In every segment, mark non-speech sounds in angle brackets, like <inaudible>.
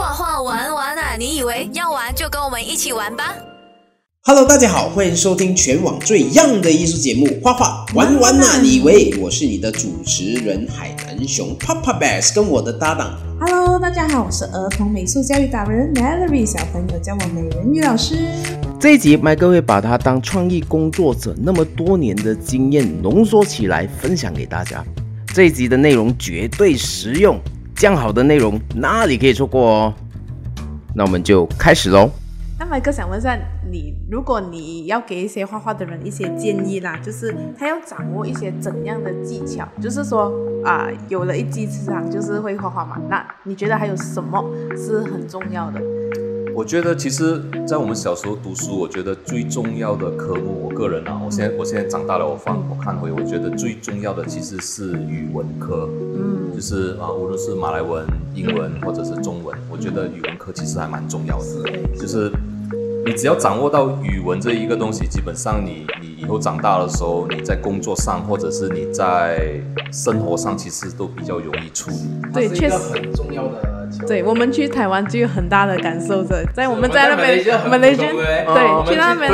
画画玩玩啊！你以为要玩就跟我们一起玩吧？Hello，大家好，欢迎收听全网最 young 的艺术节目《画画玩玩啊！你以为我是你的主持人海南熊 Papa Bass，跟我的搭档。Hello，大家好，我是儿童美术教育达人 Melody，小朋友叫我美人鱼老师。这一集麦哥会把他当创意工作者那么多年的经验浓缩起来分享给大家。这一集的内容绝对实用。这样好的内容哪里可以错过哦？那我们就开始喽。那麦哥想问一下你，如果你要给一些画画的人一些建议啦，就是他要掌握一些怎样的技巧？就是说啊，有了一技之长就是会画画嘛？那你觉得还有什么是很重要的？我觉得其实，在我们小时候读书，我觉得最重要的科目，我个人啊，我现在我现在长大了，我放我看回，我觉得最重要的其实是语文科，嗯，就是啊，无论是马来文、英文或者是中文，我觉得语文科其实还蛮重要的，就是你只要掌握到语文这一个东西，基本上你你以后长大的时候，你在工作上或者是你在生活上，其实都比较容易处理。对，确实很重要的。对我们去台湾就有很大的感受着，在我们在那边，我们那边对，去那边，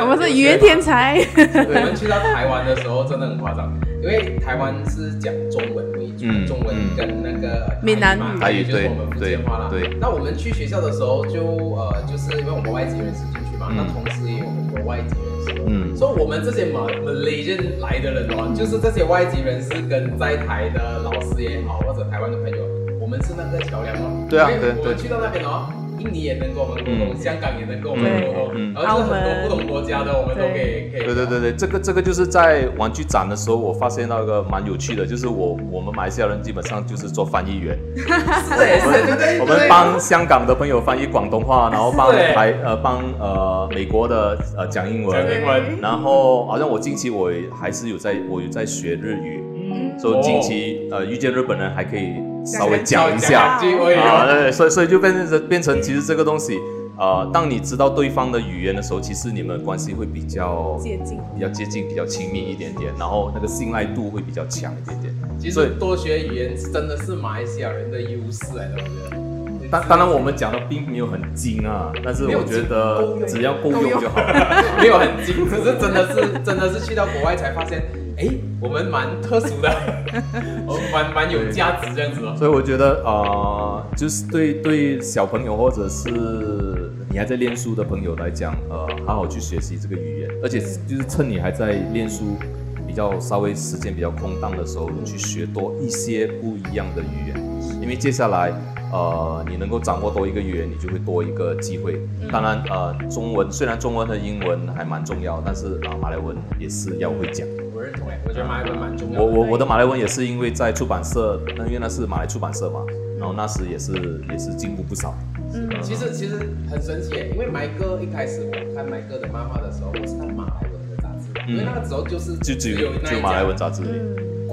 我们是语言天才。<laughs> 我们去到台湾的时候真的很夸张，因为台湾是讲中文为主，中文跟那个闽南语，也就是我们福建话啦。对，那我们去学校的时候就呃，就是因为我们外籍人士进去嘛，那同时也有很多外籍人士，嗯，所以我们这些马马来人来的人哦，就是这些外籍人士跟在台的老师也好，或者台湾的朋友。是那个桥梁哦，对啊，对对。我们去到那边哦，印尼也能跟我们沟通，香港也能跟我们沟通，而且很多不同国家的我们都可以可以。对对对对，这个这个就是在玩具展的时候，我发现到一个蛮有趣的，就是我我们马来西亚人基本上就是做翻译员，是是对我们帮香港的朋友翻译广东话，然后帮台呃帮呃美国的呃讲英文，讲英文，然后好像我近期我还是有在我有在学日语，嗯，所以近期呃遇见日本人还可以。稍微讲一下啊，对，所以所以就变成变成，其实这个东西，呃，当你知道对方的语言的时候，其实你们关系会比较接近，比较接近，比较亲密一点点，然后那个信赖度会比较强一点点。其实多学语言真的是马来西亚人的优势来的，我觉得。当当然我们讲的并没有很精啊，但是我觉得只要够用就好了，<laughs> 没有很精，<laughs> 只是真的是真的是去到国外才发现。哎，我们蛮特殊的，我 <laughs> 们蛮蛮有价值这样子哦。所以我觉得啊，就是对对小朋友或者是你还在练书的朋友来讲，呃，好好去学习这个语言，而且就是趁你还在练书，比较稍微时间比较空档的时候，去学多一些不一样的语言，因为接下来。呃，你能够掌握多一个语言，你就会多一个机会。当然，呃，中文虽然中文和英文还蛮重要，但是啊，马来文也是要会讲。我认同诶，我觉得马来文蛮重要。我我我的马来文也是因为在出版社，那因为那是马来出版社嘛，然后那时也是也是进步不少。嗯，其实其实很神奇诶，因为麦哥一开始我看麦哥的漫画的时候，我是看马来文的杂志，因为那个时候就是就只有就马来文杂志。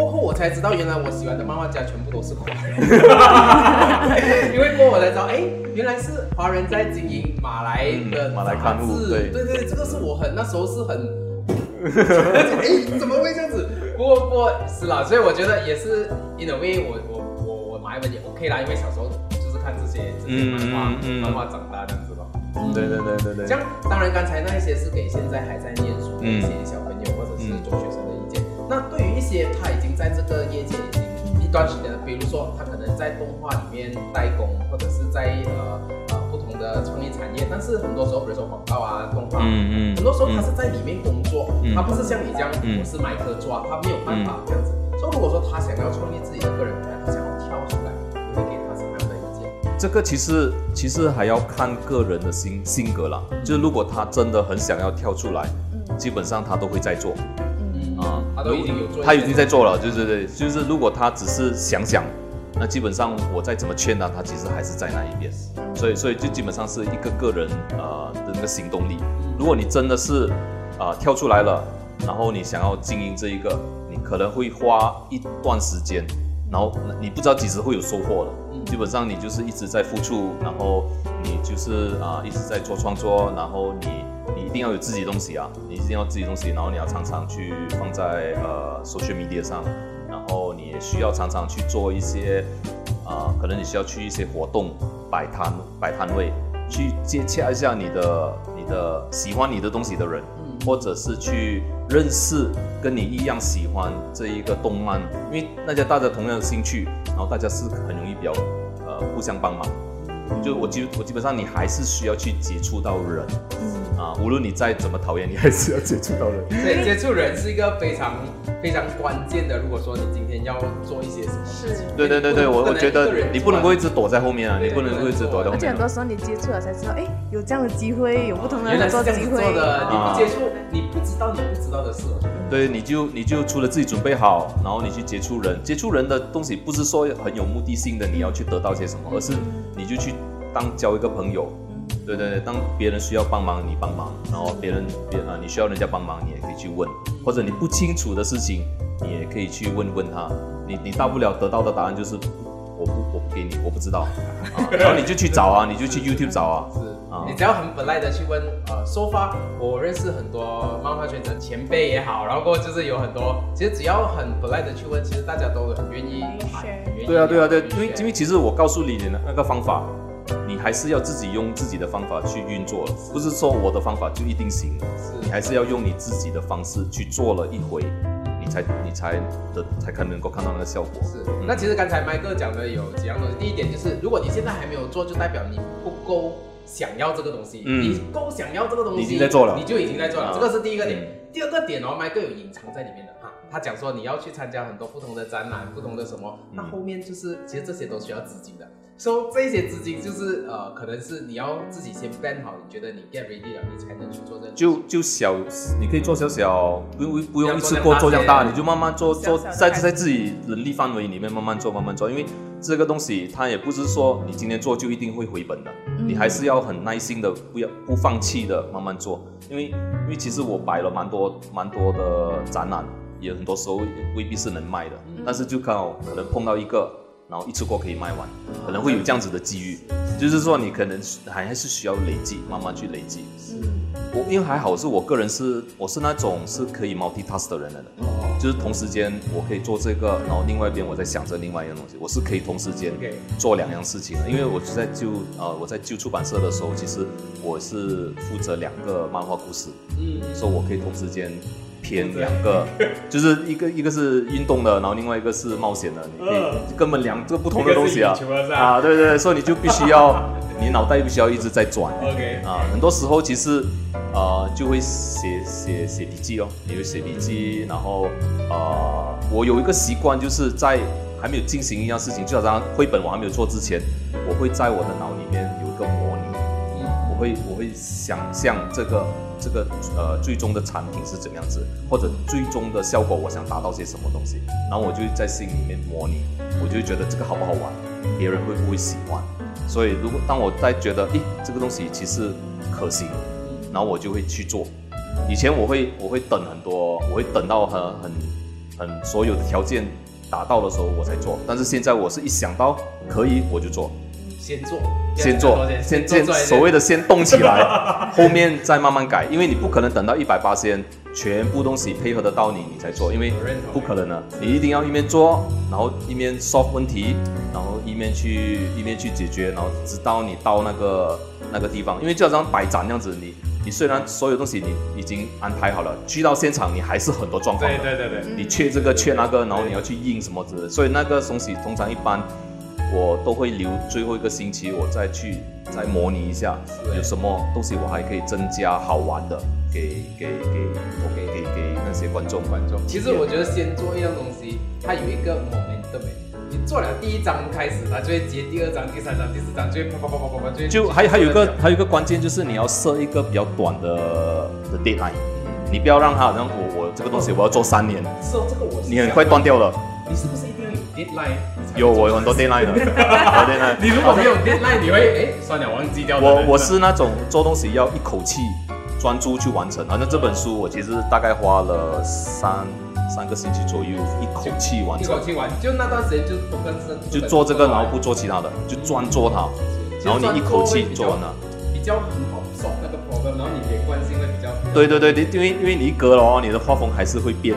过后我才知道，原来我喜欢的漫画家全部都是华人。<laughs> 因为过后我才知道，哎，原来是华人在经营马来的马来刊物。对对对，这个是我很那时候是很，哎，怎么会这样子？不过不过是啦，所以我觉得也是，in a way，我我我我马来文也 OK 啦，因为小时候就是看这些这些漫画漫画长大这样子咯。对对对对对。像当然刚才那一些是给现在还在念书的一些小朋友或者是中学生。那对于一些他已经在这个业界已经一段时间了，比如说他可能在动画里面代工，或者是在呃呃不同的创意产业，但是很多时候，比如说广告啊、动画，嗯嗯，很多时候他是在里面工作，他不是像你这样，我是麦克抓，他没有办法这样子。所以如果说他想要创立自己的个人品牌，他想要跳出来，你会给他什么样的意见？这个其实其实还要看个人的性性格啦。就是如果他真的很想要跳出来，基本上他都会在做。他都已经有做，他已经在做了，对对对，就是如果他只是想想，那基本上我再怎么劝他，他其实还是在那一边，所以所以就基本上是一个个人呃的那个行动力。如果你真的是啊跳出来了，然后你想要经营这一个，你可能会花一段时间，然后你不知道几时会有收获了。基本上你就是一直在付出，然后你就是啊一直在做创作，然后你。你一定要有自己的东西啊！你一定要自己东西，然后你要常常去放在呃 social media 上，然后你也需要常常去做一些啊啊、可能你需要去一些活动摆摊摆摊位，去接洽一下你的你的喜欢你的东西的人，或者是去认识跟你一样喜欢这一个动漫，因为大家大家同样的兴趣，然后大家是很容易比较呃互相帮忙。就我基我基本上你还是需要去接触到人，啊，无论你再怎么讨厌，你还是要接触到人。所以接触人是一个非常非常关键的。如果说你今天要做一些什么事情，对对对对，我我觉得你不能够一直直躲在后面啊，你不能够一直躲在后面啊。而且很多时候你接触了才知道，哎，有这样的机会，有不同的原来合作机会是这样子做。的，你啊不接触，你不知道你不知道的事。对，你就你就除了自己准备好，然后你去接触人，接触人的东西不是说很有目的性的，你要去得到些什么，而是你就去当交一个朋友。对对对，当别人需要帮忙，你帮忙，然后别人别啊、你需要人家帮忙，你也可以去问，或者你不清楚的事情，你也可以去问问他。你你大不了得到的答案就是我不我不给你，我不知道啊，然后你就去找啊，你就去 YouTube 找啊。是啊你只要很本来的去问，呃，说法，我认识很多漫画圈的前辈也好，然后过就是有很多，其实只要很本来的去问，其实大家都很愿意愿意对啊，对啊，对，因为因为其实我告诉你的那个方法，你还是要自己用自己的方法去运作，不是说我的方法就一定行，你还是要用你自己的方式去做了一回，你才你才的才可能够看到那个效果。是。那其实刚才麦哥讲的有几样东西，第一点就是，如果你现在还没有做，就代表你不够想要这个东西，嗯。你够想要这个东西，你已经在做了。你就已经在做了，啊这个是第一个点。嗯。第二个点哦，麦哥有隐藏在里面的。哈，他讲说你要去参加很多不同的展览，不同的什么，嗯。那后面就是其实这些都需要资金的。所、以这些资金就是呃，可能是你要自己先 plan 好，你觉得你 get ready 了，你才能去做这个。就就小，你可以做小小，不用不用一次过做这样大，你就慢慢做做，在在自己能力范围里面慢慢做，慢慢做，因为这个东西它也不是说你今天做就一定会回本的，你还是要很耐心的，不要不放弃的慢慢做，因为因为其实我摆了蛮多蛮多的展览，也很多时候未必是能卖的，但是就刚好可能碰到一个，然后一次过可以卖完，可能会有这样子的机遇，就是说你可能还还是需要累积，慢慢去累积。是我因为还好是我个人是我是那种是可以 multitask 的人来的，就是同时间我可以做这个，然后另外一边我在想着另外一样东西，我是可以同时间做两样事情的。因为我是在旧呃我在旧出版社的时候，其实我是负责两个漫画故事，嗯，所以我可以同时间偏两个，<laughs> 就是一个一个是运动的，然后另外一个是冒险的，你可以根本两个不同的东西啊。啊，对对对，所以你就必须要你脑袋必须要一直在转。<laughs> OK，啊，很多时候其实呃就会写写写笔记哦，你会写笔记，然后呃我有一个习惯，就是在还没有进行一样事情，就好像绘本我还没有做之前，我会在我的脑里面有一个模拟，我会我会想象这个这个呃最终的产品是怎么样子，或者最终的效果我想达到些什么东西，然后我就在心里面模拟，我就觉得这个好不好玩，别人会不会喜欢。所以如果当我在觉得，诶，这个东西其实可行，然后我就会去做。以前我会我会等很多，我会等到很很很所有的条件达到的时候我才做，但是现在我是一想到可以我就做，先做，先做，先先做所谓的先动起来，<laughs> 后面再慢慢改，因为你不可能等到一百八先全部东西配合得到你，你才做，因为不可能的，你一定要一面做，然后一面 solve 问题，然后一面去一面去解决，然后直到你到那个那个地方，因为就好像摆展那样子，你你虽然所有东西你已经安排好了，去到现场你还是很多状况的，对对对对，你缺这个缺那个，然后你要去印什么之类的，所以那个东西通常一般我都会留最后一个星期，我再去再模拟一下，有什么东西我还可以增加好玩的给给给，OK，给给那些观众。观众。其实我觉得先做一样东西，它有一个 momentum，你做了第一章开始，它就会接第二章、第三章、第四章，就会啪啪啪啪啪啪，就就还还有一个还有一个关键就是你要设一个比较短的的 deadline，你不要让它好像我我这个东西我要做三年，是哦，这个我你很快断掉了。你是不是 deadline？你才有我有很多这个 deadline 的，有 <laughs> deadline。你如果没有 deadline，你会哎算了，忘记掉我我是那种做东西要一口气专注去完成，好像这本书我其实大概花了三三个星期左右，一口气完成一口，气完，就那段时间就不跟生就做这个，然后不做其他的，就专做它，然后你一口气做完了。比较很好 solve 那个 problem，然后你连贯性会比较对对对，你因为因为你一隔了哦，你的画风还是会变，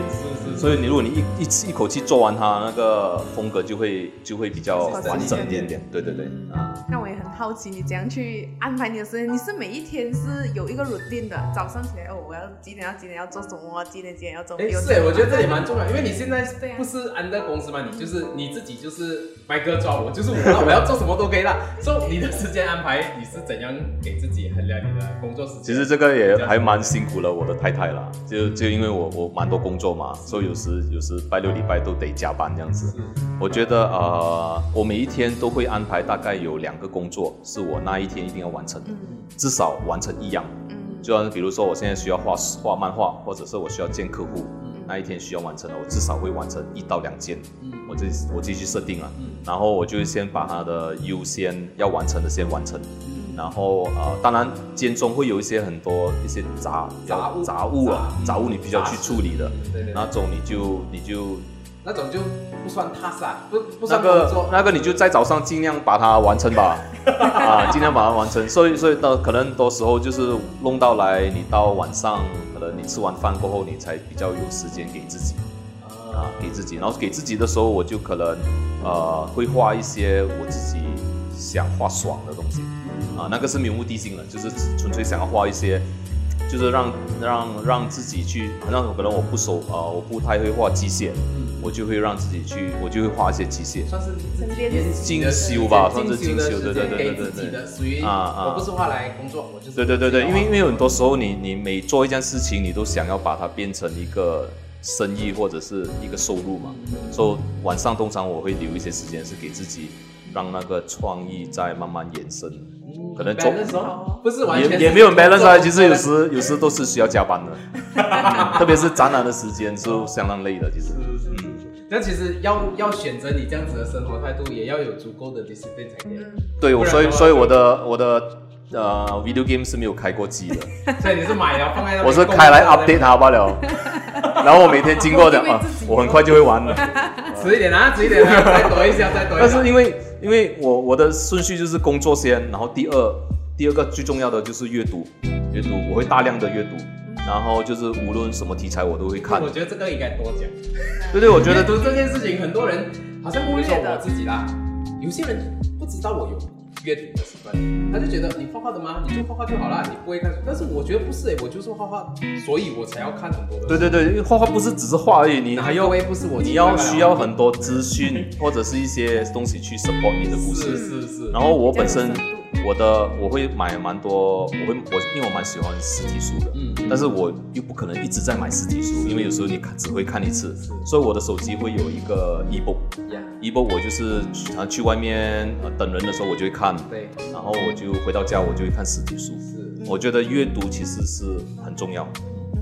所以你如果你一一次一口气做完它，那个风格就会就会比较完整一点点。对对对，啊，那我也很好奇，你怎样去安排你的时间？你是每一天是有一个 routine 的，早上起来哦，我要几点要几点要做什么，几点几点要做。哎，是哎，我觉得这里蛮重要，因为你现在不是安在公司嘛，你就是你自己就是麦哥抓我，就是我，我要做什么都可以了。<laughs> 所以你的时间安排，你是怎样给自己衡量你的工作时间？其实这个也还蛮辛苦了，我的太太啦，就就因为我我蛮多工作嘛，所以有时有时拜六礼拜都得加班这样子。我觉得呃，我每一天都会安排大概有两个工作是我那一天一定要完成的，至少完成一样。就像比如说我现在需要画画漫画，或者是我需要见客户，那一天需要完成的，我至少会完成一到两件。我这我继续设定了，然后我就先把它的优先要完成的先完成。然后呃，当然间中会有一些很多一些杂杂物杂物啊，杂物你必须要去处理的，那种你就你就那种就不算踏实，不不那个那个你就在早上尽量把它完成吧，<laughs> 啊，尽量把它完成。所以所以到可能多时候就是弄到来，你到晚上可能你吃完饭过后，你才比较有时间给自己啊，给自己。然后给自己的时候，我就可能呃会画一些我自己想画爽的东西。啊，那个是没有目的性的，就是纯粹想要画一些，就是让让让自己去，那可能我不熟啊，我不太会画机械，我就会让自己去，我就会画一些机械，算是进修吧，算是进修，对对对对对对，属于啊啊，我不是画来工作，我就是对对对对，因为因为很多时候你你每做一件事情，你都想要把它变成一个生意或者是一个收入嘛，所以晚上通常我会留一些时间是给自己，让那个创意再慢慢延伸。可能做不是完全也也没有 balance 啊，其实有时有时都是需要加班的，特别是展览的时间是相当累的，其实。嗯，那其实要要选择你这样子的生活态度，也要有足够的 discipline 才可以。对，我所以所以我的我的呃 video game 是没有开过机的，<laughs> 所以你是买了放在那我是开来 update 它罢了，<laughs> 然后我每天经过的啊，我很快就会玩了。迟一点啊，迟一点啊，<laughs> 再躲一下，再躲一下。但是因为。因为我我的顺序就是工作先，然后第二第二个最重要的就是阅读，阅读我会大量的阅读，然后就是无论什么题材我都会看。我觉得这个应该多讲。对对，我觉得读这件事情，很多人好像忽略了我自己啦，有些人不知道我有阅读的习惯，他就觉得你画画的吗？你就画画就好啦，你不会看书。但是我觉得不是哎，我就是画画，所以我才要看很多的。对对对，因为画画不是只是画而已，你还要不是我，你要需要很多资讯或者是一些东西去 support 你的故事。是是是。然后我本身。我的我会买蛮多，我会我因为我蛮喜欢实体书的，嗯，但是我又不可能一直在买实体书，因为有时候你看只会看一次，所以我的手机会有一个 ebook，ebook 我就是啊去外面等人的时候我就会看，对，然后我就回到家我就会看实体书，是，我觉得阅读其实是很重要，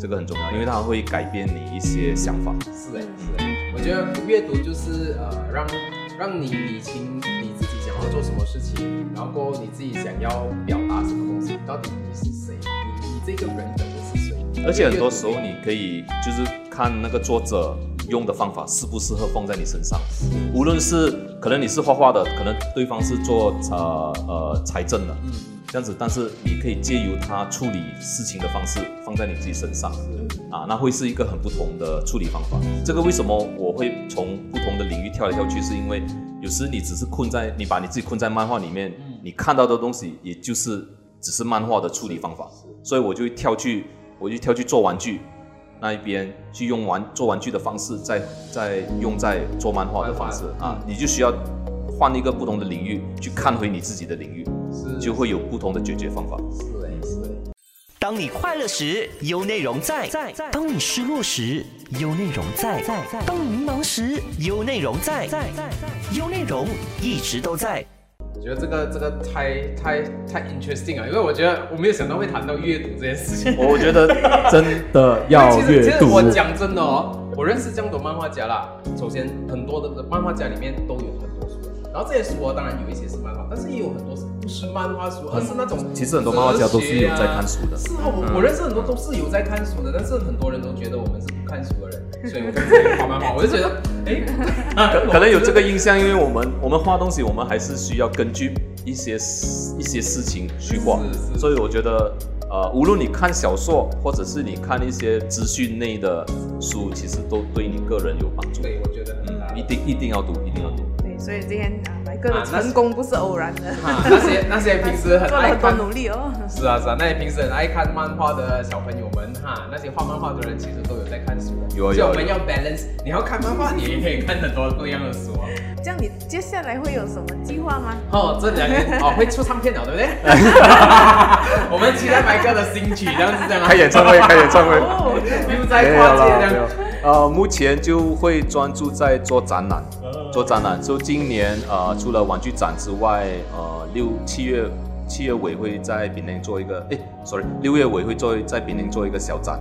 这个很重要，因为它会改变你一些想法，是的是的，我觉得阅读就是呃让让你理清。要做什么事情，然后过后你自己想要表达什么东西，到底你是谁？你你这个人本身是谁？而且很多时候你可以就是看那个作者用的方法适不适合放在你身上。无论是可能你是画画的，可能对方是做呃呃财政的，这样子，但是你可以借由他处理事情的方式放在你自己身上，啊，那会是一个很不同的处理方法。这个为什么我会从不同的领域跳来跳去？是因为。有时你只是困在你把你自己困在漫画里面，你看到的东西也就是只是漫画的处理方法，所以我就跳去，我就跳去做玩具那一边去用玩做玩具的方式，再再用在做漫画的方式啊，你就需要换一个不同的领域去看回你自己的领域，就会有不同的解决方法。是是当你快乐时，有内容在；在当你失落时，有内容在；在当你迷茫时，有内容在。有内容一直都在。我觉得这个这个太太太 interesting 啊，因为我觉得我没有想到会谈到阅读这件事情。<laughs> 我觉得真的要 <laughs> 阅读。其实我讲真的哦，我认识这么多漫画家啦。首先，很多的漫画家里面都有然后这些书啊当然有一些是漫画，但是也有很多是。不是漫画书，而是那种。其实很多漫画家都是有在看书的。是啊，我我认识很多都是有在看书的，但是很多人都觉得我们是不看书的人，<laughs> 所以我们画漫画。我就觉得，哎，<laughs> 可能有这个印象，因为我们我们画东西，我们还是需要根据一些一些事情去画，所以我觉得。呃，无论你看小说，或者是你看一些资讯类的书，其实都对你个人有帮助。对，我觉得很大嗯，一定一定要读，一定要读。对，所以今天啊，来哥的成功不是偶然的，啊，那些那些平时很做了很多爱看努力哦。是啊是啊，那些平时很爱看漫画的小朋友们哈，那些画漫画的人其实都有在看书的。所以我们要 balance，你要看漫画，你也可以看很多不一样的书啊。这样你接下来会有什么计划吗？哦，这两年哦会出唱片了，对不对？<laughs> 我们期待白哥的新曲，这样子这样啊。开演唱会，开演唱会。哦，又在跨界这样。呃，目前就会专注在做展览，做展览。就今年呃，除了玩具展之外，呃，六七月七月尾会在槟榔做一个，哎 s o r r y 六月尾会做在槟榔做一个小展，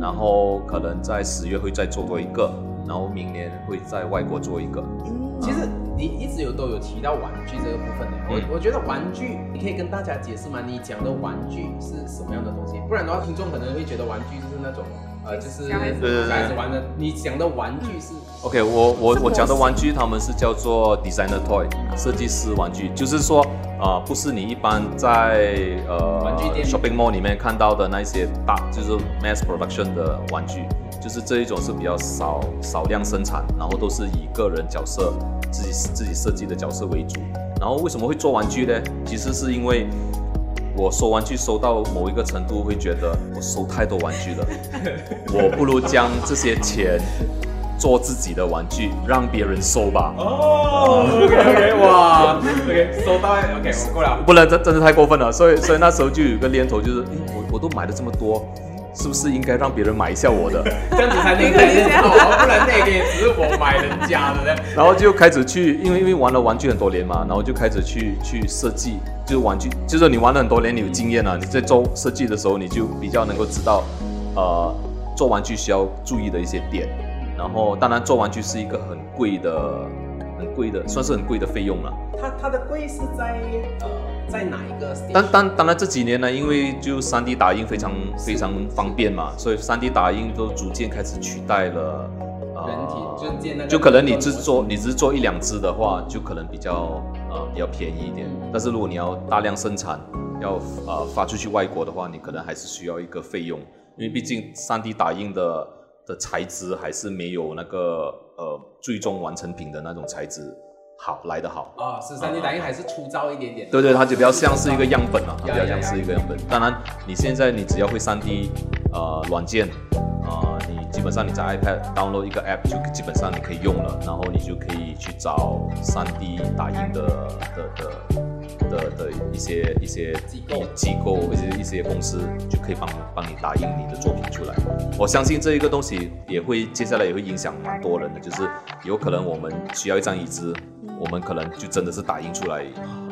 然后可能在十月会再做多一个，然后明年会在外国做一个。其实你一直有都有提到玩具这个部分的，嗯我我觉得玩具你可以跟大家解释吗？你讲的玩具是什么样的东西？不然的话，听众可能会觉得玩具就是那种呃，就是小孩子对对对小孩子玩的。你讲的玩具是 OK，我我我讲的玩具，他们是叫做 designer toy，设计师玩具，就是说，啊，不是你一般在呃玩具店 shopping mall 里面看到的那些大，就是 mass production 的玩具，就是这一种是比较少少量生产，然后都是以个人角色自己自己设计的角色为主。然后为什么会做玩具呢？其实是因为我收玩具收到某一个程度，会觉得我收太多玩具了，<laughs> 我不如将这些钱做自己的玩具，让别人收吧。哦，OK OK，<laughs> 哇，OK，收到，OK，我过了。不能，真真的太过分了。所以，所以那时候就有一个念头，就是，哎我我都买了这么多，是不是应该让别人买一下我的？<laughs> 这样子才能看见好，不然那个也只是我买人家的呢。然后就开始去，因为因为玩了玩具很多年嘛，然后就开始去去设计，就是玩具，就是你玩了很多年，你有经验了，你在做设计的时候，你就比较能够知道，呃，做玩具需要注意的一些点。然后，当然做玩具是一个很贵的、很贵的，算是很贵的费用了。它它的贵是在呃在哪一个？当当当然这几年呢，因为就 3D 打印非常非常方便嘛，所以 3D 打印都逐渐开始取代了呃人体就建那个就可能你只是做你只做一两只的话，就可能比较呃比较便宜一点。但是如果你要大量生产，要呃发出去外国的话，你可能还是需要一个费用，因为毕竟 3D 打印的的材质还是没有那个呃最终完成品的那种材质好来的好。啊，是三 D 打印还是粗糙一点点？对对，它就比较像是一个样本啊，它比较像是一个样本。当然，你现在你只要会三 D 呃软件，呃，你基本上你在 iPad download 一个 app 就基本上你可以用了，然后你就可以去找三 D 打印的的的的的的一些一些机构机构或者一些公司就可以帮帮你打印你的作品出来。我相信这一个东西也会接下来也会影响蛮多人的，就是有可能我们需要一张椅子，我们可能就真的是打印出来，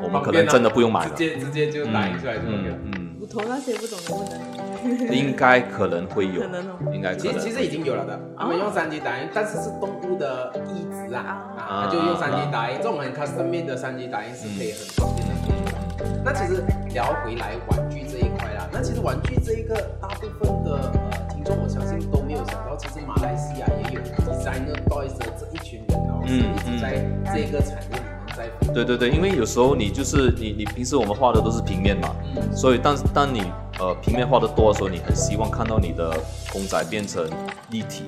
我们可能真的不用买了直。接直接就打印出来就 OK 了。嗯我头那些不懂能不能？<laughs> 嗯，应该可能会有可能哦，应该可能。其实其实已经有了的，他们用三 D 打印，但是是动物的义肢啊，啊就用三 D 打印，这种很 custom made 的三 D 打印是可以很方便的。那其实聊回来玩具这一块啦，那其实玩具这一个大部分的呃听众，我相信都没有想到，其实马来西亚也有 designer toys 的这一群人，然后是嗯一直在这个产业里面在奋斗对对对，因为有时候你就是你你平时我们画的都是平面嘛，嗯。所以当当你呃平面画的多的时候，你很希望看到你的公仔变成立体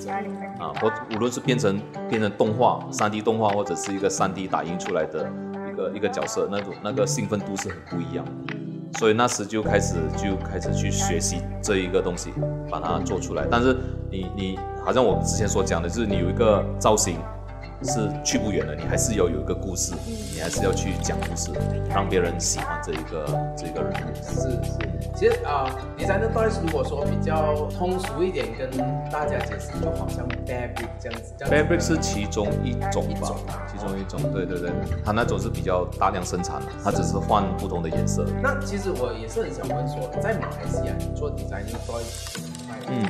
啊，或无论是变成变成动画、3 D 动画，或者是一个3 D 打印出来的一个一个角色，那种那个兴奋度是很不一样的。所以那时就开始就开始去学习这一个东西，把它做出来。但是你你好像我之前所讲的，就是你有一个造型是去不远的，你还是要有一个故事，你还是要去讲故事，让别人喜欢这一个这一个人物。是是，其实啊、，designer toys 如果说比较通俗一点，跟大家解释，就好像 fabric 这样子。这样子 Fabric 是其中一种吧种啊，其中一种，对对对，它那种是比较大量生产的，它只是换不同的颜色。那其实我也是很想问说，在马来西亚你做 designing toys 这一块嗯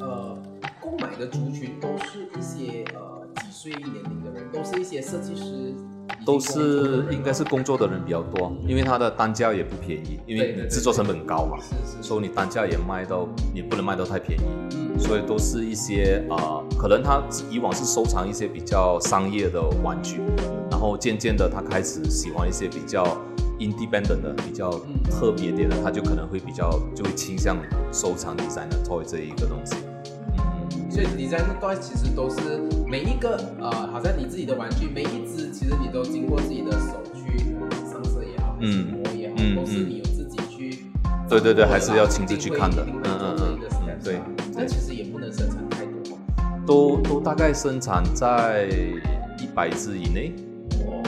呃，购买的族群都是一些呃几岁年龄的人，都是一些设计师都是应该是工作的人比较多，因为它的单价也不便宜，因为制作成本高嘛，所以你单价也卖到，你不能卖到太便宜，嗯所以都是一些啊、可能他以往是收藏一些比较商业的玩具，然后渐渐的他开始喜欢一些比较 independent 的、比较特别点的，他就可能会比较就会倾向收藏 designer toy 这一个东西。所以 design toy 其实都是每一个呃，好像你自己的玩具，每一只其实你都经过自己的手去呃上色也好，嗯磨也好，嗯都是你有自己去。对对对还是要亲自去看的嗯嗯嗯对啊那其实也不能生产太多。都都大概生产在一百只以内，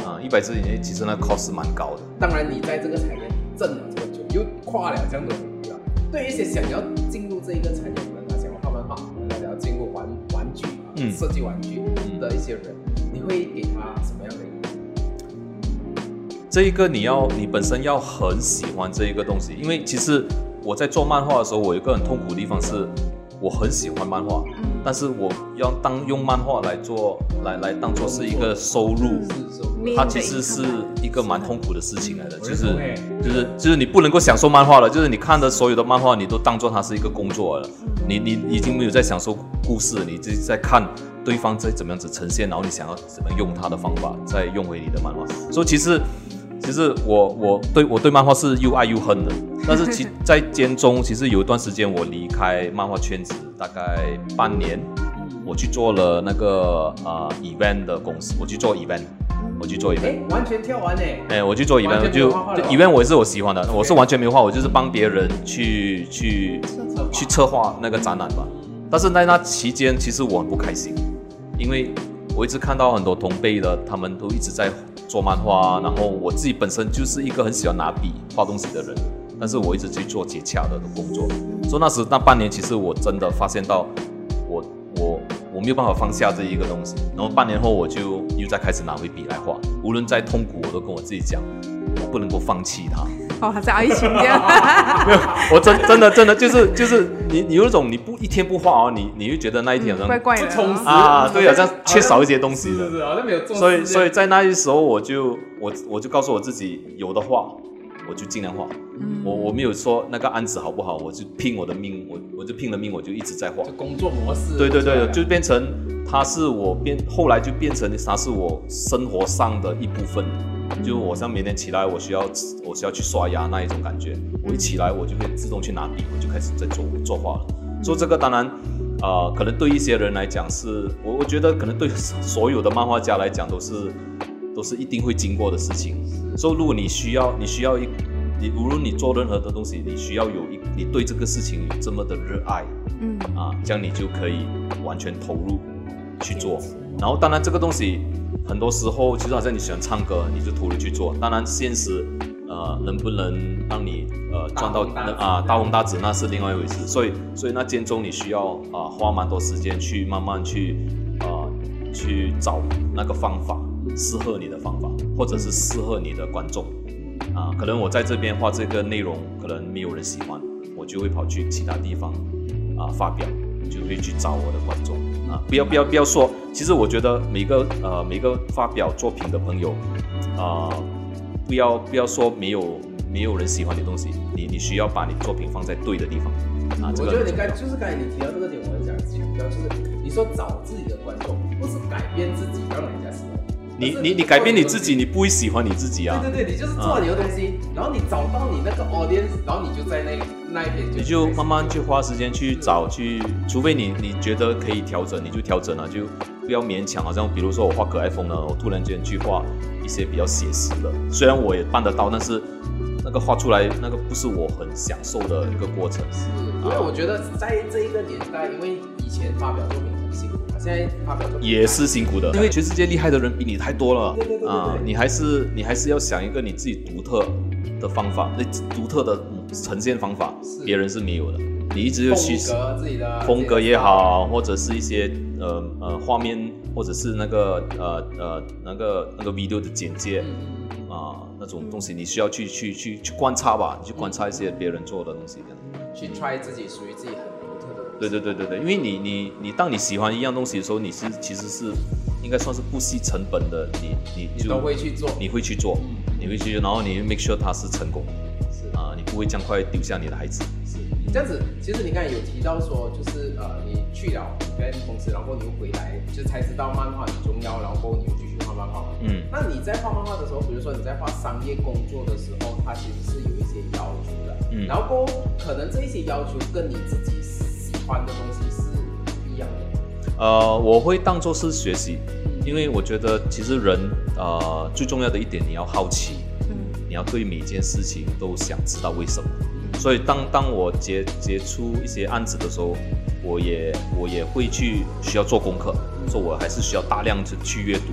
啊，一百只以内，其实那 cost 是蛮高的。当然，你在这个产业挣了这么久，又跨了这样多领域啊，对于一些想要进入这一个产业，嗯设计玩具的一些人，你会给他什么样的意见？这一个你要你本身要很喜欢这一个东西，因为其实我在做漫画的时候，我有一个很痛苦的地方是，我很喜欢漫画，但是我要当用漫画来做来来当做是一个收入，它其实是一个蛮痛苦的事情来的，就是就是就是你不能够享受漫画了，就是你看的所有的漫画，你都当做它是一个工作了，你你已经没有在享受故事，你只是在看对方在怎么样子呈现，然后你想要怎么用他的方法再用回你的漫画，所以其实。其实我我对我对漫画是又爱又恨的，<laughs> 但是其在间中，其实有一段时间我离开漫画圈子，大概半年，我去做了那个呃 event 的公司，我去做 event，我去做 event。哎，完全跳完哎，哎，我去做 event，就 event 我也是我喜欢的，我是完全没有画，我就是帮别人去去去策划那个展览吧。但是在那期间，其实我很不开心，因为我一直看到很多同辈的，他们都一直在做漫画，然后我自己本身就是一个很喜欢拿笔画东西的人，但是我一直去做接洽的工作。所以那时那半年，其实我真的发现到我我我没有办法放下这一个东西，然后半年后我就又再开始拿回笔来画，无论再痛苦，我都跟我自己讲，我不能够放弃它。哦，好像爱情这样。<laughs> 我真真的真的就是就是你你有一种你不一天不画哦，你你会觉得那一天好像怪怪的。不充实啊，对，好像缺少一些东西的。是是是，好像没有所以。所以在那一时候我就我我就告诉我自己，有的画我就尽量画。我我没有说那个案子好不好，我就拼我的命，我我就拼了命，我就一直在画就。工作模式。对对对，就变成它是我变，后来就变成它是我生活上的一部分。就我像每天起来，我需要我需要去刷牙那一种感觉，我一起来我就会自动去拿笔，我就开始在做作画了。做这个当然，呃，可能对一些人来讲是，我我觉得可能对所有的漫画家来讲都是都是一定会经过的事情。所以如果你需要你需要一你无论你做任何的东西，你需要有一你对这个事情有这么的热爱，嗯啊，这样你就可以完全投入去做。然后当然这个东西很多时候其实好像你喜欢唱歌，你就投入去做。当然现实呃能不能让你呃赚到啊大红大紫那是另外一回事。所以所以那间中你需要啊花蛮多时间去慢慢去啊去找那个方法适合你的方法，或者是适合你的观众。啊，可能我在这边画这个内容，可能没有人喜欢，我就会跑去其他地方啊发表，就会去找我的观众啊。不要不要不要说，其实我觉得每个呃每个发表作品的朋友啊，不要不要说没有没有人喜欢你的东西，你你需要把你作品放在对的地方啊。我觉得你刚就是刚才你提到这个点，我很想强调，就是你说找自己的观众，不是改变自己让人家喜欢你你你改变你自己，你不会喜欢你自己啊。对对对，你就是做你的东西，然后你找到你那个 audience，然后你就在那那一边就你就慢慢去花时间去找去，除非你你觉得可以调整，你就调整了，就不要勉强。好像比如说我画可爱风呢，我突然间去画一些比较写实的，虽然我也办得到，但是那个画出来那个不是我很享受的一个过程。是，因为我觉得在这一个年代，因为以前发表作品现在也是辛苦的，因为全世界厉害的人比你太多了对对对对对啊！你还是你还是要想一个你自己独特的方法，那独特的呈现方法，别人是没有的。你一直就去风格自己的风格也，好，或者是一些呃呃画面，或者是那个呃呃那个那个 video 的简介嗯，啊、那种东西，你需要去去去去观察吧，你去观察一些别人做的东西。去 try 自己属于自己很。对对对对对，因为你你你当你喜欢一样东西的时候，你是其实是应该算是不惜成本的，你你就你都会去做，你会去做，你会去，然后你 make sure 它是成功是啊，你不会这样快丢下你的孩子。是，这样子，其实你刚才有提到说，就是呃，你去了别人公司，然后你又回来，就才知道漫画很重要，然后你又继续画漫画。嗯那你在画漫画的时候，比如说你在画商业工作的时候，它其实是有一些要求的。嗯然后可能这一些要求跟你自己喜欢的东西是不一样的。呃，我会当做是学习，因为我觉得其实人呃最重要的一点，你要好奇，嗯你要对每件事情都想知道为什么。所以当当我接接触一些案子的时候，我也我也会去需要做功课，所以我还是需要大量的去阅读。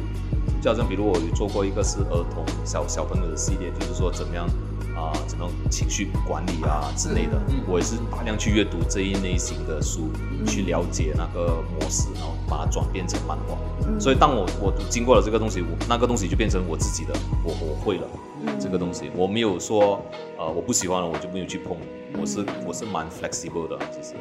就好像比如我有做过一个是儿童小小朋友的系列，就是说怎么样啊、怎么情绪管理啊之类的，嗯我也是大量去阅读这一类型的书，去了解那个模式，然后把它转变成漫画。所以当我我经过了这个东西，我那个东西就变成我自己的，我我会了。这个东西，我没有说，呃，我不喜欢了，我就没有去碰。我是我是蛮 flexible 的，其实，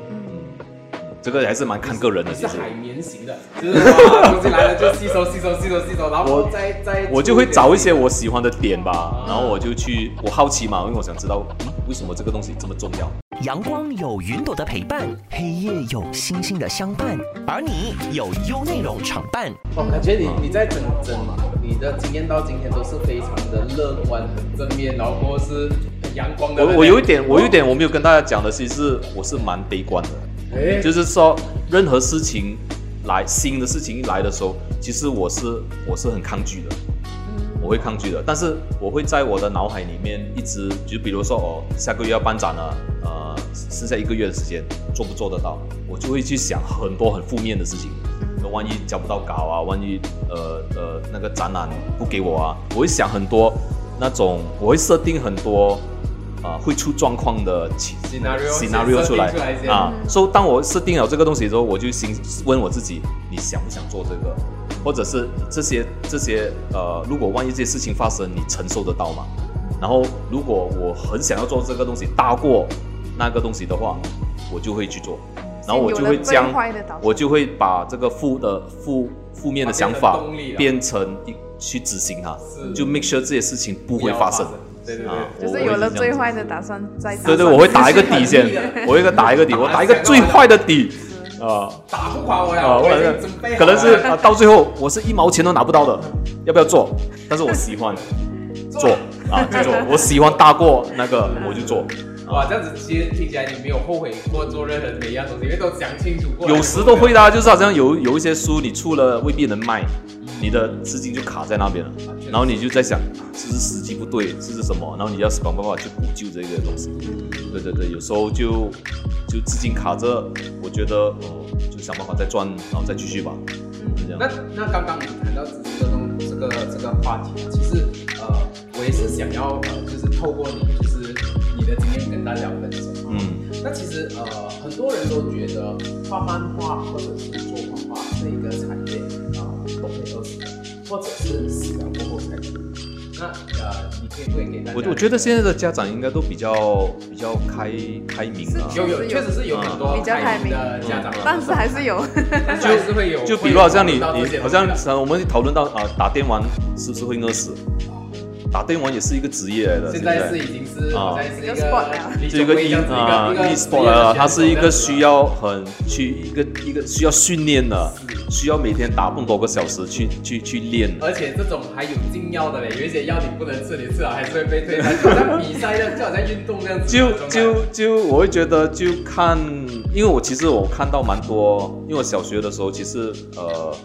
这个还是蛮看个人的，是海绵型的，就是哇，东西来了就吸收吸收吸收吸收，然后我再再我就会找一些我喜欢的点吧，然后我就去，我好奇嘛，因为我想知道，嗯，为什么这个东西这么重要？阳光有云朵的陪伴，黑夜有星星的相伴，而你有优内容常伴。哦，感觉你你在整整你的经验到今天都是非常的乐观、很正面，然后或是很阳光的。我我有一点，我有一点我没有跟大家讲的，其实是我是蛮悲观的。哎，就是说，任何事情来新的事情一来的时候，其实我是我是很抗拒的，我会抗拒的。但是我会在我的脑海里面一直，就比如说哦，下个月要办展了，呃，剩下一个月的时间，做不做得到，我就会去想很多很负面的事情。那万一交不到稿啊，万一呃呃那个展览不给我啊，我会想很多那种，我会设定很多啊、会出状况的情 Scenario，scenario 出来出来啊。所以当我设定了这个东西之后，我就心问我自己，你想不想做这个？或者是这些这些呃，如果万一这些事情发生，你承受得到吗？然后如果我很想要做这个东西，大过那个东西的话，我就会去做。然后我就会将我就会把这个负的负负面的想法变成去执行它，就 make sure 这些事情不会发生。对对对。啊，就是有了最坏的打算再打对对，我会打一个底很先，<laughs> 我会一个打一个底，我打一个最坏的底。啊。打不垮我啊，我我已经准备可能是啊，到最后我是一毛钱都拿不到的，要不要做？但是我喜欢。<laughs> 做。啊，就做，我喜欢大过那个我就做。哇，这样子其实听起来你没有后悔过做任何每一样东西，因为都讲清楚过。有时都会的啊，就是好像有有一些书你出了未必能卖，你的资金就卡在那边了，然后你就在想是不是时机不对，是不是什么，然后你要想办法去补救这个东西。对对对，有时候就就资金卡着，我觉得哦，就想办法再赚，然后再继续吧，是这样。那那刚刚你谈到资金这种这个这个话题，其实呃，我也是想要呃，就是透过你，就是你的经验跟大家分享。嗯，那其实呃，很多人都觉得画漫画或者是做画画这一个产业啊、都会饿死的，或者是死了过后才出。那呃，你可以不可以给大家？我我觉得现在的家长应该都比较比较开开明啊、有有确实是有很多比较开明的家长，但是还是有，就是还是会有，就比如好像你你好像我们讨论到啊、打电玩是不是会饿死？打电玩也是一个职业来的，现在是已经是啊好像是一一个 sport 了李这个 e 啊一个 e sport 啊，它是一个需要很去一个一个需要训练的，需要每天打不多个小时去去去练。而且这种还有禁药的嘞，有一些药你不能吃，你吃了还是会被退赛，就好像比赛的，就好像运动这样子。就就就我会觉得就看，因为我其实我看到蛮多，因为我小学的时候其实呃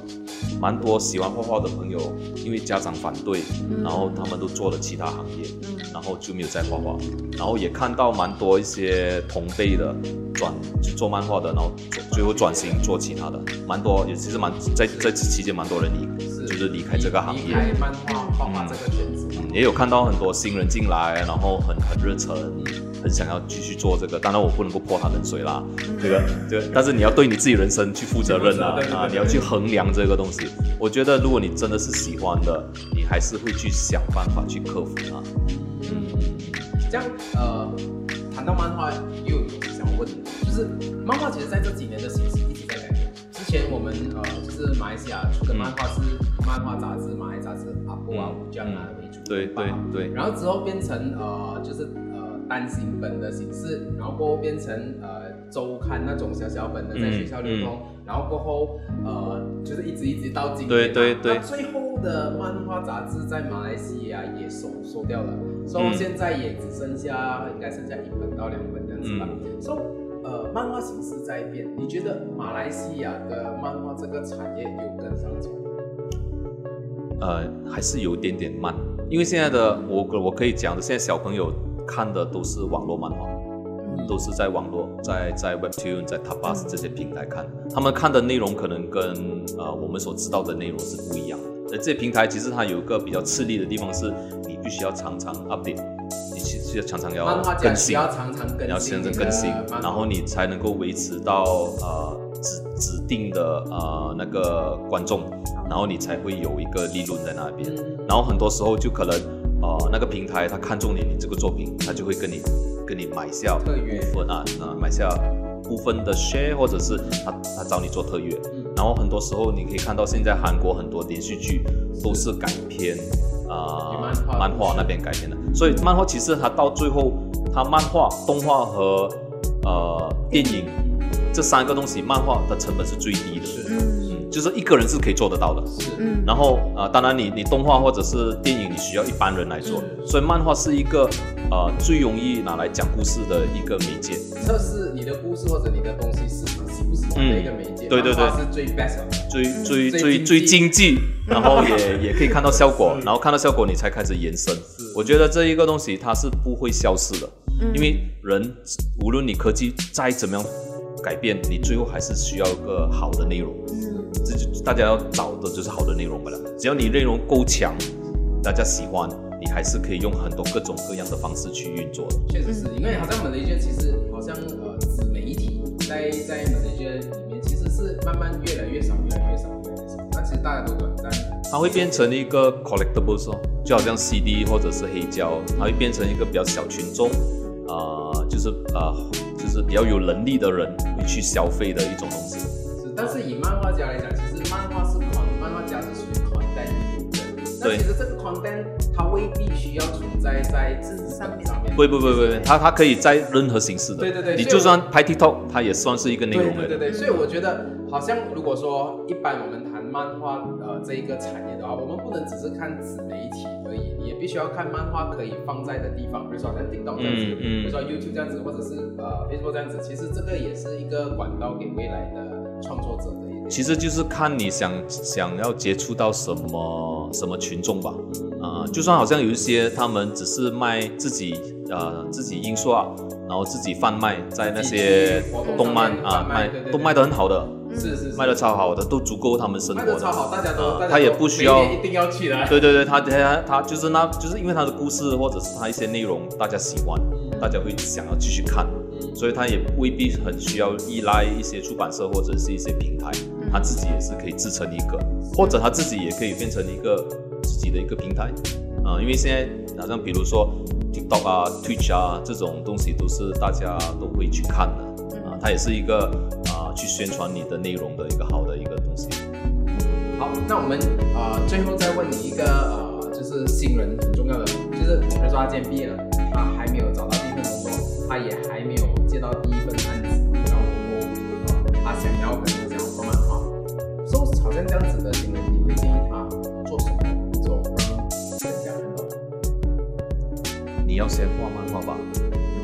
蛮多喜欢画画的朋友，因为家长反对，然后他们都做了其他行业，然后就没有再画画，然后也看到蛮多一些同辈的转就做漫画的，然后最后转型做其他的，蛮多也其实蛮在在这期间蛮多人离就是离开这个行业。离开漫画画画这个圈子。嗯，也有看到很多新人进来，然后很很热忱，很想要继续做这个。当然，我不能够泼他冷水啦，这个这个，但是你要对你自己人生去负责任啊啊！你要去衡量这个东西。我觉得，如果你真的是喜欢的，你还是会去想办法去克服它。嗯这样呃，谈到漫画，又有想问你，就是漫画其实在这几年的形式一直在改变。之前我们呃，就是马来西亚出的漫画是漫画杂志、马来杂志、阿布啊、嗯武将啊为主，对对对然后之后变成呃，就是呃单行本的形式，然后过后变成呃周刊那种小小本的在学校流通，然后过后呃就是一直一直到今天嘛。对对对那最后的漫画杂志在马来西亚也收收掉了，所以嗯现在也只剩下应该剩下一本到两本这样子吧。所以呃漫画形式在变，你觉得马来西亚的漫画这个产业有跟上吗？呃，还是有一点点慢，因为现在的我我可以讲的，现在小朋友看的都是网络漫画，都是在网络，在在 Webtoon、在 Tapas 这些平台看，他们看的内容可能跟呃我们所知道的内容是不一样的。而这些平台其实它有一个比较吃力的地方是，你必须要常常 update，你其实常常要更新，要常常更新你的常常更新，然后你才能够维持到呃指指定的呃那个观众，然后你才会有一个利润在那边。嗯。然后很多时候就可能呃那个平台他看中你你这个作品，他就会跟你跟你买下特约部分啊啊买下部分的 share，或者是他他找你做特约。嗯。然后很多时候你可以看到现在韩国很多连续剧都是改编啊、有漫画漫画那边改编的，所以漫画其实它到最后，它漫画、动画和呃电影这三个东西，漫画的成本是最低的，嗯就是一个人是可以做得到的。是嗯，然后呃，当然你你动画或者是电影，你需要一般人来做，嗯。所以漫画是一个呃最容易拿来讲故事的一个媒介。测试你的故事或者你的东西市场喜不喜欢的一个媒介，嗯对对对。漫画是最 best。最最最最经济，<laughs> 然后也也可以看到效果，然后看到效果你才开始延伸。我觉得这一个东西它是不会消失的，因为人无论你科技再怎么样改变，你最后还是需要一个好的内容。这就大家要找的就是好的内容吧了。只要你内容够强，大家喜欢，你还是可以用很多各种各样的方式去运作的。确实是因为好像马来西亚其实好像呃自媒体在在马来西亚里面其实是慢慢越来越少，越来越少，越来越少。那其实大家都短暂，它会变成一个 collectibles 哦，就好像 CD 或者是黑胶，它会变成一个比较小群众，呃，就是呃，就是比较有能力的人会去消费的一种东西。是，但是以漫画家来讲，其实漫画是 con，漫画家是属于 content 的。那对其实这个 content 它未必需要存在在纸上面上面。不不不不不，它它可以在任何形式的。对对对你就算拍 TikTok，它也算是一个内容。对对对对，所以我觉得好像如果说一般我们谈漫画呃这一个产业的话，我们不能只是看纸媒体而已，你也必须要看漫画可以放在的地方，比如说像 TikTok 这样子，嗯嗯比如说 YouTube 这样子，或者是呃 Facebook 这样子，其实这个也是一个管道给未来的创作者的一个。其实就是看你想想要接触到什么什么群众吧，啊、就算好像有一些他们只是卖自己呃自己印刷，然后自己贩卖在那些动动漫啊卖都卖的很好的，是是是。卖的超好的，都足够他们生活的。超好，大家都、他也不需要一定要去的。对对对，他他他就是那，就是因为他的故事或者是他一些内容大家喜欢，大家会想要继续看，所以他也未必很需要依赖一些出版社或者是一些平台，他自己也是可以自成一个，或者他自己也可以变成一个自己的一个平台，啊、因为现在好像比如说 TikTok 啊、Twitch 啊这种东西都是大家都会去看的，啊、它也是一个啊、去宣传你的内容的一个好的一个东西。好，那我们啊最后再问你一个呃，就是新人很重要的，就是比如说他今天毕业了，他还没有找到第一份工作，他也还没有接到第一份案子，然后呃他想要可能想要做漫画，所以好像这样子的新人，你会建议他你要先画漫画吧，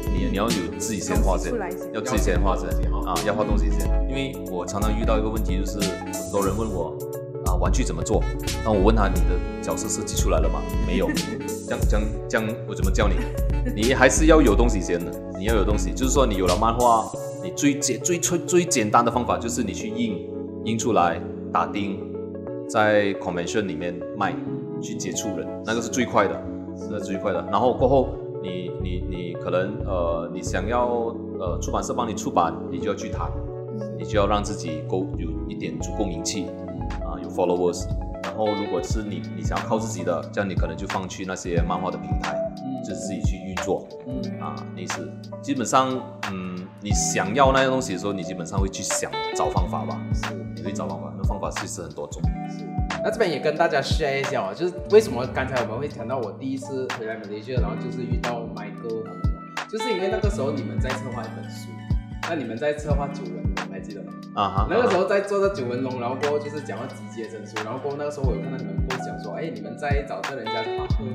你你要有自己先画先要自己先画先啊，要画东西先。因为我常常遇到一个问题，就是很多人问我啊，玩具怎么做？那我问他，你的角色设计出来了吗？没有，这样这样这样，我怎么教你？你还是要有东西先的，你要有东西，就是说你有了漫画，你最简最最最简单的方法就是你去印印出来，打钉，在 convention 里面卖，去接触人，那个是最快的，那是最快的。然后过后你你你可能呃，你想要呃出版社帮你出版，你就要去谈，你就要让自己够有一点足够名气啊、有 followers。然后如果是你你想要靠自己的，这样你可能就放去那些漫画的平台，就是自己去运作嗯啊，类似。基本上，嗯，你想要那些东西的时候，你基本上会去想找方法吧，是。你会找方法。那方法其实很多种。那这边也跟大家 share 一下哦，就是为什么刚才我们会谈到我第一次回来马来西亚，然后就是遇到 Michael 他们。就是因为那个时候你们在策划一本书，那你们在策划九纹龙，还记得吗？啊哈，那个时候在做这九纹龙，然后过后就是讲到集结证书，然后过后那个时候我有看到你们过讲说，哎，你们在找这人家画贺图，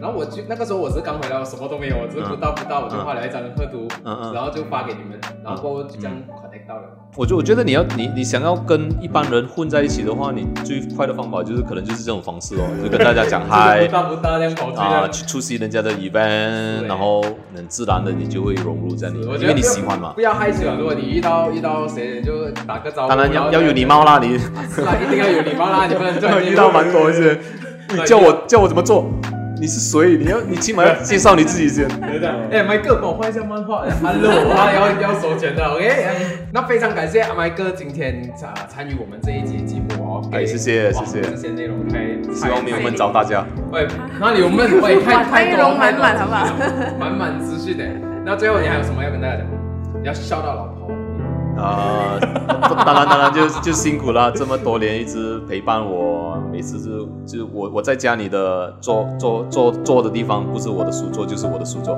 然后我就那个时候我是刚回来，我什么都没有，我只是不到不到，我就画了一张贺图，然后就发给你们，然后就这样 connect 到了。我就我觉得你要你你想要跟一般人混在一起的话，你最快的方法就是可能就是这种方式哦，就跟大家讲 <laughs> 嗨不大不大这样跑出啊，去出席人家的 event，然后很自然的你就会融入在里面，因为你喜欢嘛不。要害羞啊！如果你遇到遇到谁，就打个招呼。当然要要有礼貌啦，你是啊，一定要有礼貌啦，你不能这样 <laughs> 遇到蛮多一些，<laughs> 你叫我叫我怎么做？你是谁？你要你起码要介绍你自己先。<laughs> 对的。哎，麦哥，帮我画一下漫画。<laughs> Hello，他要要收钱的，OK？嗯那非常感谢阿麦哥今天啊参与我们这一节节目哦。哎谢谢谢谢这些内容太希望没有闷着大家。喂，那里有闷？喂，太太多内容满满好不好 <laughs> 满满资讯的。那最后你还有什么要跟大家讲？你要笑到老啊、当然当然就就辛苦了，这么多年一直陪伴我，每次就就我我在家里的坐坐坐坐的地方不是我的书桌就是我的书桌，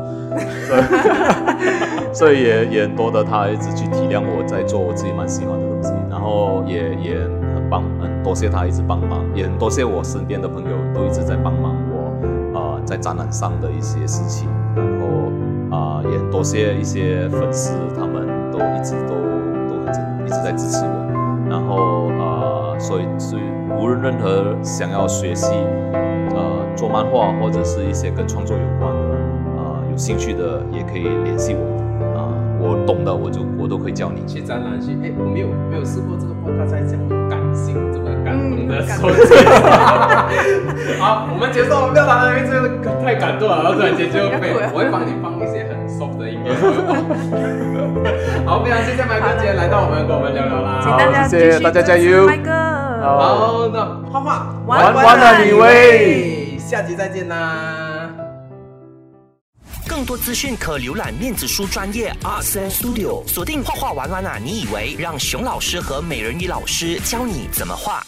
所 <laughs> 以所以也也多得他一直去体谅我在做我自己蛮喜欢的东西，然后也也很帮很多谢他一直帮忙，也很多谢我身边的朋友都一直在帮忙我，呃，在展览上的一些事情，然后啊、也很多谢一些粉丝，他们都一直都一直在支持我，然后呃，所以所以无论任何想要学习呃做漫画或者是一些跟创作有关的呃有兴趣的，也可以联系我。啊、我懂的我就我都可以教你。去展览去，哎，我没有没有试过这个 podcast 在这么感性、这么感动的嗯感说 <laughs> 好，我们结束，我不要打了，因为这个太感动了，然后突然间就被我会帮你放 soft 的音乐。好，非常谢谢麦哥今天来到我们跟我们聊聊啦。好谢谢大家加油。麦哥，好，那画画玩玩啊你喂，下集再见啦。更多资讯可浏览面子书专业 Art Studio，锁定画画玩玩啊！你以为让熊老师和美人鱼老师教你怎么画？